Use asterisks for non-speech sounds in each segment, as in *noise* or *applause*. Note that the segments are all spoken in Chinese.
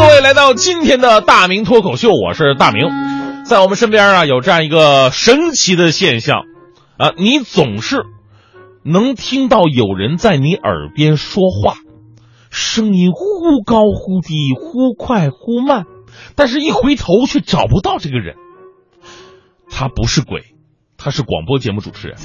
各位来到今天的大明脱口秀，我是大明。在我们身边啊，有这样一个神奇的现象啊，你总是能听到有人在你耳边说话，声音忽高忽低，忽快忽慢，但是一回头却找不到这个人。他不是鬼，他是广播节目主持人。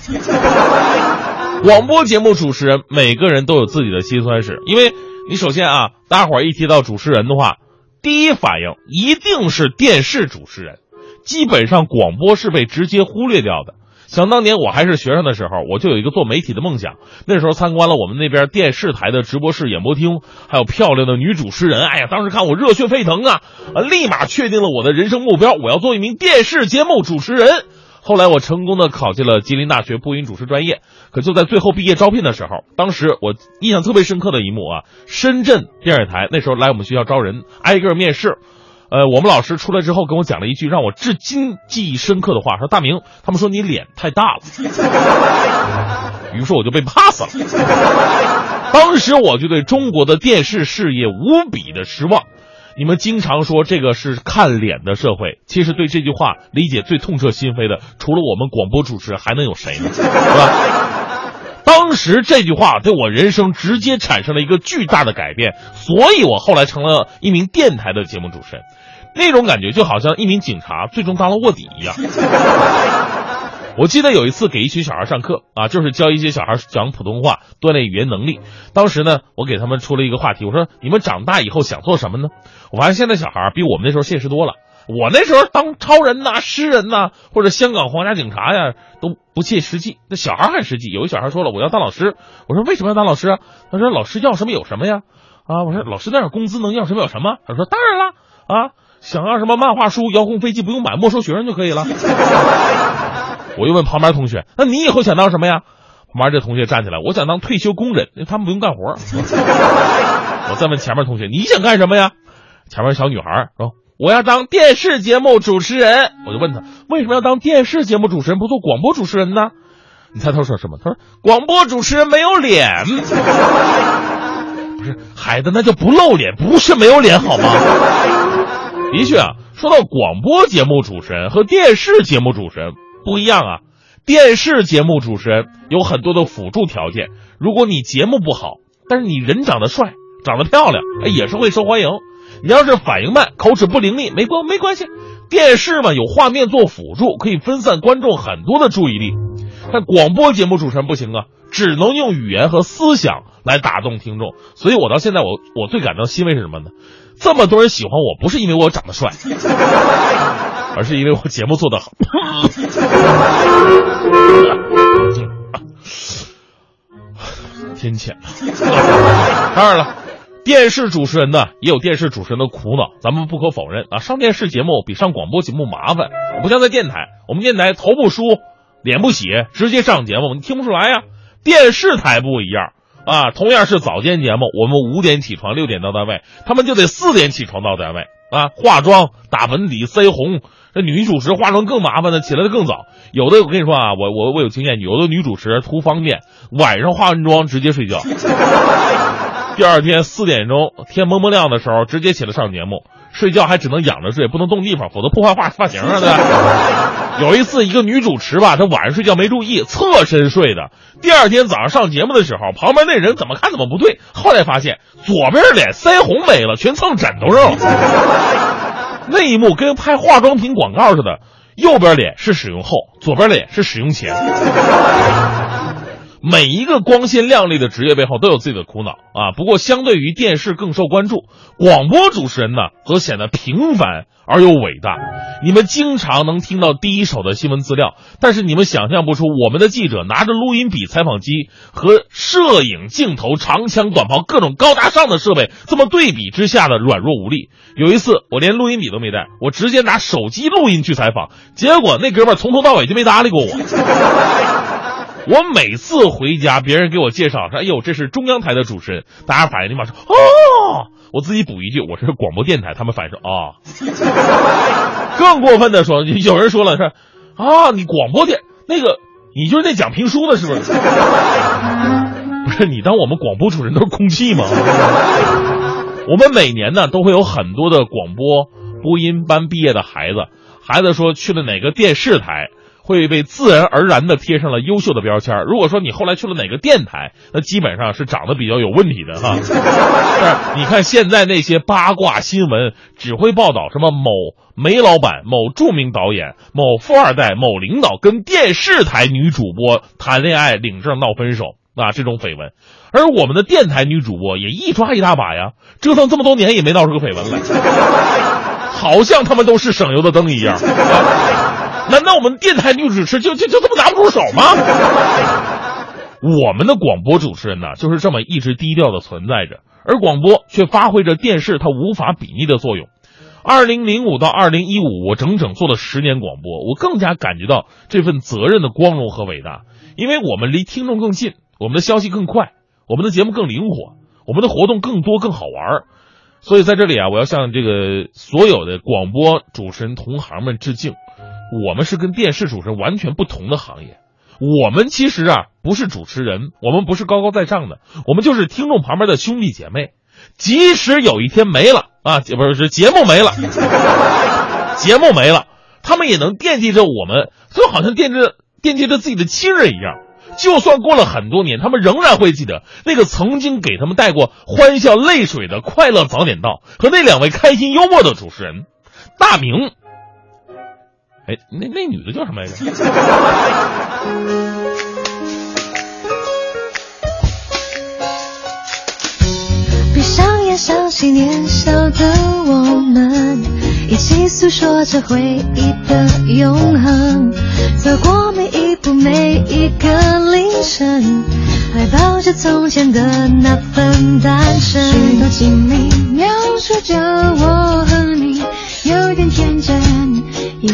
*laughs* 广播节目主持人，每个人都有自己的辛酸史，因为你首先啊，大伙儿一提到主持人的话，第一反应一定是电视主持人，基本上广播是被直接忽略掉的。想当年我还是学生的时候，我就有一个做媒体的梦想。那时候参观了我们那边电视台的直播室演播厅，还有漂亮的女主持人。哎呀，当时看我热血沸腾啊！啊，立马确定了我的人生目标，我要做一名电视节目主持人。后来我成功的考进了吉林大学播音主持专业，可就在最后毕业招聘的时候，当时我印象特别深刻的一幕啊，深圳电视台那时候来我们学校招人，挨个面试。呃，我们老师出来之后跟我讲了一句让我至今记忆深刻的话，说大明，他们说你脸太大了，*laughs* 于是我就被 pass 了。当时我就对中国的电视事业无比的失望。你们经常说这个是看脸的社会，其实对这句话理解最痛彻心扉的，除了我们广播主持人，还能有谁呢？是吧？当时这句话对我人生直接产生了一个巨大的改变，所以我后来成了一名电台的节目主持人。那种感觉就好像一名警察最终当了卧底一样。我记得有一次给一群小孩上课啊，就是教一些小孩讲普通话，锻炼语言能力。当时呢，我给他们出了一个话题，我说：“你们长大以后想做什么呢？”我发现现在小孩比我们那时候现实多了。我那时候当超人呐、诗人呐，或者香港皇家警察呀，都不切实际。那小孩很实际。有一小孩说了：“我要当老师。”我说：“为什么要当老师啊？”他说：“老师要什么有什么呀。”啊，我说：“老师那点工资能要什么有什么？”他说：“当然了啊，想要什么漫画书、遥控飞机不用买，没收学生就可以了。” *laughs* 我又问旁边同学：“那你以后想当什么呀？”旁边这同学站起来：“我想当退休工人，因为他们不用干活。*laughs* ”我再问前面同学：“你想干什么呀？”前面小女孩说：“我要当电视节目主持人。”我就问他：“为什么要当电视节目主持人，不做广播主持人呢？”你猜他说什么？他说：“广播主持人没有脸。*laughs* ”不是孩子，那就不露脸，不是没有脸好吗？的确啊，说到广播节目主持人和电视节目主持人。不一样啊！电视节目主持人有很多的辅助条件，如果你节目不好，但是你人长得帅、长得漂亮，哎，也是会受欢迎。你要是反应慢、口齿不伶俐，没关没关系。电视嘛，有画面做辅助，可以分散观众很多的注意力。但广播节目主持人不行啊，只能用语言和思想来打动听众。所以我到现在，我我最感到欣慰是什么呢？这么多人喜欢我，不是因为我长得帅。而是因为我节目做得好。*laughs* 天谴了。当然了，电视主持人呢也有电视主持人的苦恼，咱们不可否认啊。上电视节目比上广播节目麻烦，不像在电台，我们电台头不梳，脸不洗，直接上节目，你听不出来呀。电视台不一样啊，同样是早间节目，我们五点起床，六点到单位，他们就得四点起床到单位啊，化妆、打粉底、腮红。这女主持化妆更麻烦呢，起来的更早。有的我跟你说啊，我我我有经验，有的女主持图方便，晚上化完妆直接睡觉，第二天四点钟天蒙蒙亮的时候直接起来上节目。睡觉还只能仰着睡，不能动地方，否则破坏发发型啊，对？*laughs* 有一次，一个女主持吧，她晚上睡觉没注意，侧身睡的。第二天早上上节目的时候，旁边那人怎么看怎么不对。后来发现左边脸腮红没了，全蹭枕头上了。那一幕跟拍化妆品广告似的，右边脸是使用后，左边脸是使用前。每一个光鲜亮丽的职业背后都有自己的苦恼啊。不过，相对于电视更受关注，广播主持人呢，则显得平凡而又伟大。你们经常能听到第一手的新闻资料，但是你们想象不出，我们的记者拿着录音笔、采访机和摄影镜头、长枪短炮各种高大上的设备，这么对比之下的软弱无力。有一次，我连录音笔都没带，我直接拿手机录音去采访，结果那哥们儿从头到尾就没搭理过我。我每次回家，别人给我介绍说：“哎呦，这是中央台的主持人。”大家反应立马说：“哦！”我自己补一句：“我是广播电台。”他们反应说：“啊。*laughs* ”更过分的说，有人说了说：“啊，你广播电那个，你就是那讲评书的，是不是？” *laughs* 不是你当我们广播主持人都是空气吗？*laughs* 我们每年呢都会有很多的广播播音班毕业的孩子，孩子说去了哪个电视台。会被自然而然的贴上了优秀的标签。如果说你后来去了哪个电台，那基本上是长得比较有问题的哈。是，你看现在那些八卦新闻，只会报道什么某煤老板、某著名导演、某富二代、某领导跟电视台女主播谈恋爱、领证、闹分手啊这种绯闻，而我们的电台女主播也一抓一大把呀，折腾这么多年也没闹出个绯闻来，好像他们都是省油的灯一样。难道我们电台女主持就就就这么拿不出手吗？我们的广播主持人呢，就是这么一直低调的存在着，而广播却发挥着电视它无法比拟的作用。二零零五到二零一五，我整整做了十年广播，我更加感觉到这份责任的光荣和伟大，因为我们离听众更近，我们的消息更快，我们的节目更灵活，我们的活动更多更好玩。所以在这里啊，我要向这个所有的广播主持人同行们致敬。我们是跟电视主持人完全不同的行业，我们其实啊不是主持人，我们不是高高在上的，我们就是听众旁边的兄弟姐妹。即使有一天没了啊，不是是节目没了，*laughs* 节目没了，他们也能惦记着我们，就好像惦记着惦记着自己的亲人一样。就算过了很多年，他们仍然会记得那个曾经给他们带过欢笑泪水的快乐早点到和那两位开心幽默的主持人，大明。哎，那那女的叫什么来着？闭上眼，想起年少的我们，一起诉说着回忆的永恒。走过每一步，每一个凌晨，怀抱着从前的那份单纯。许多经历描述着我和。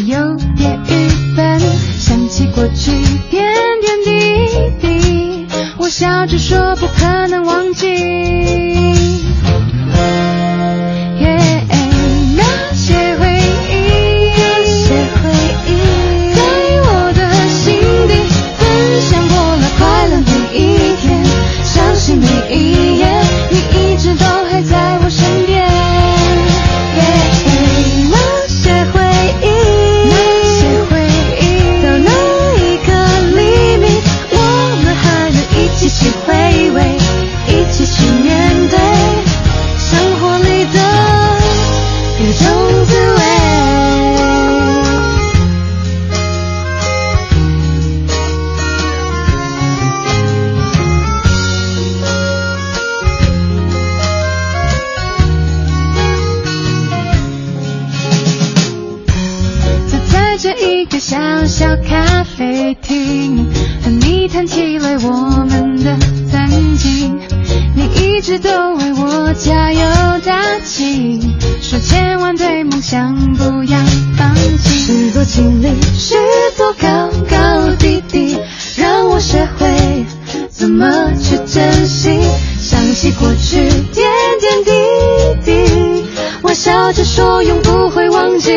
有点郁闷，想起过去点点滴滴，我笑着说不可能忘记。的曾经，你一直都为我加油打气，说千万对梦想不要放弃，是多经历，是多高高低低，让我学会怎么去珍惜，想起过去，点点滴滴，我笑着说永不会忘记。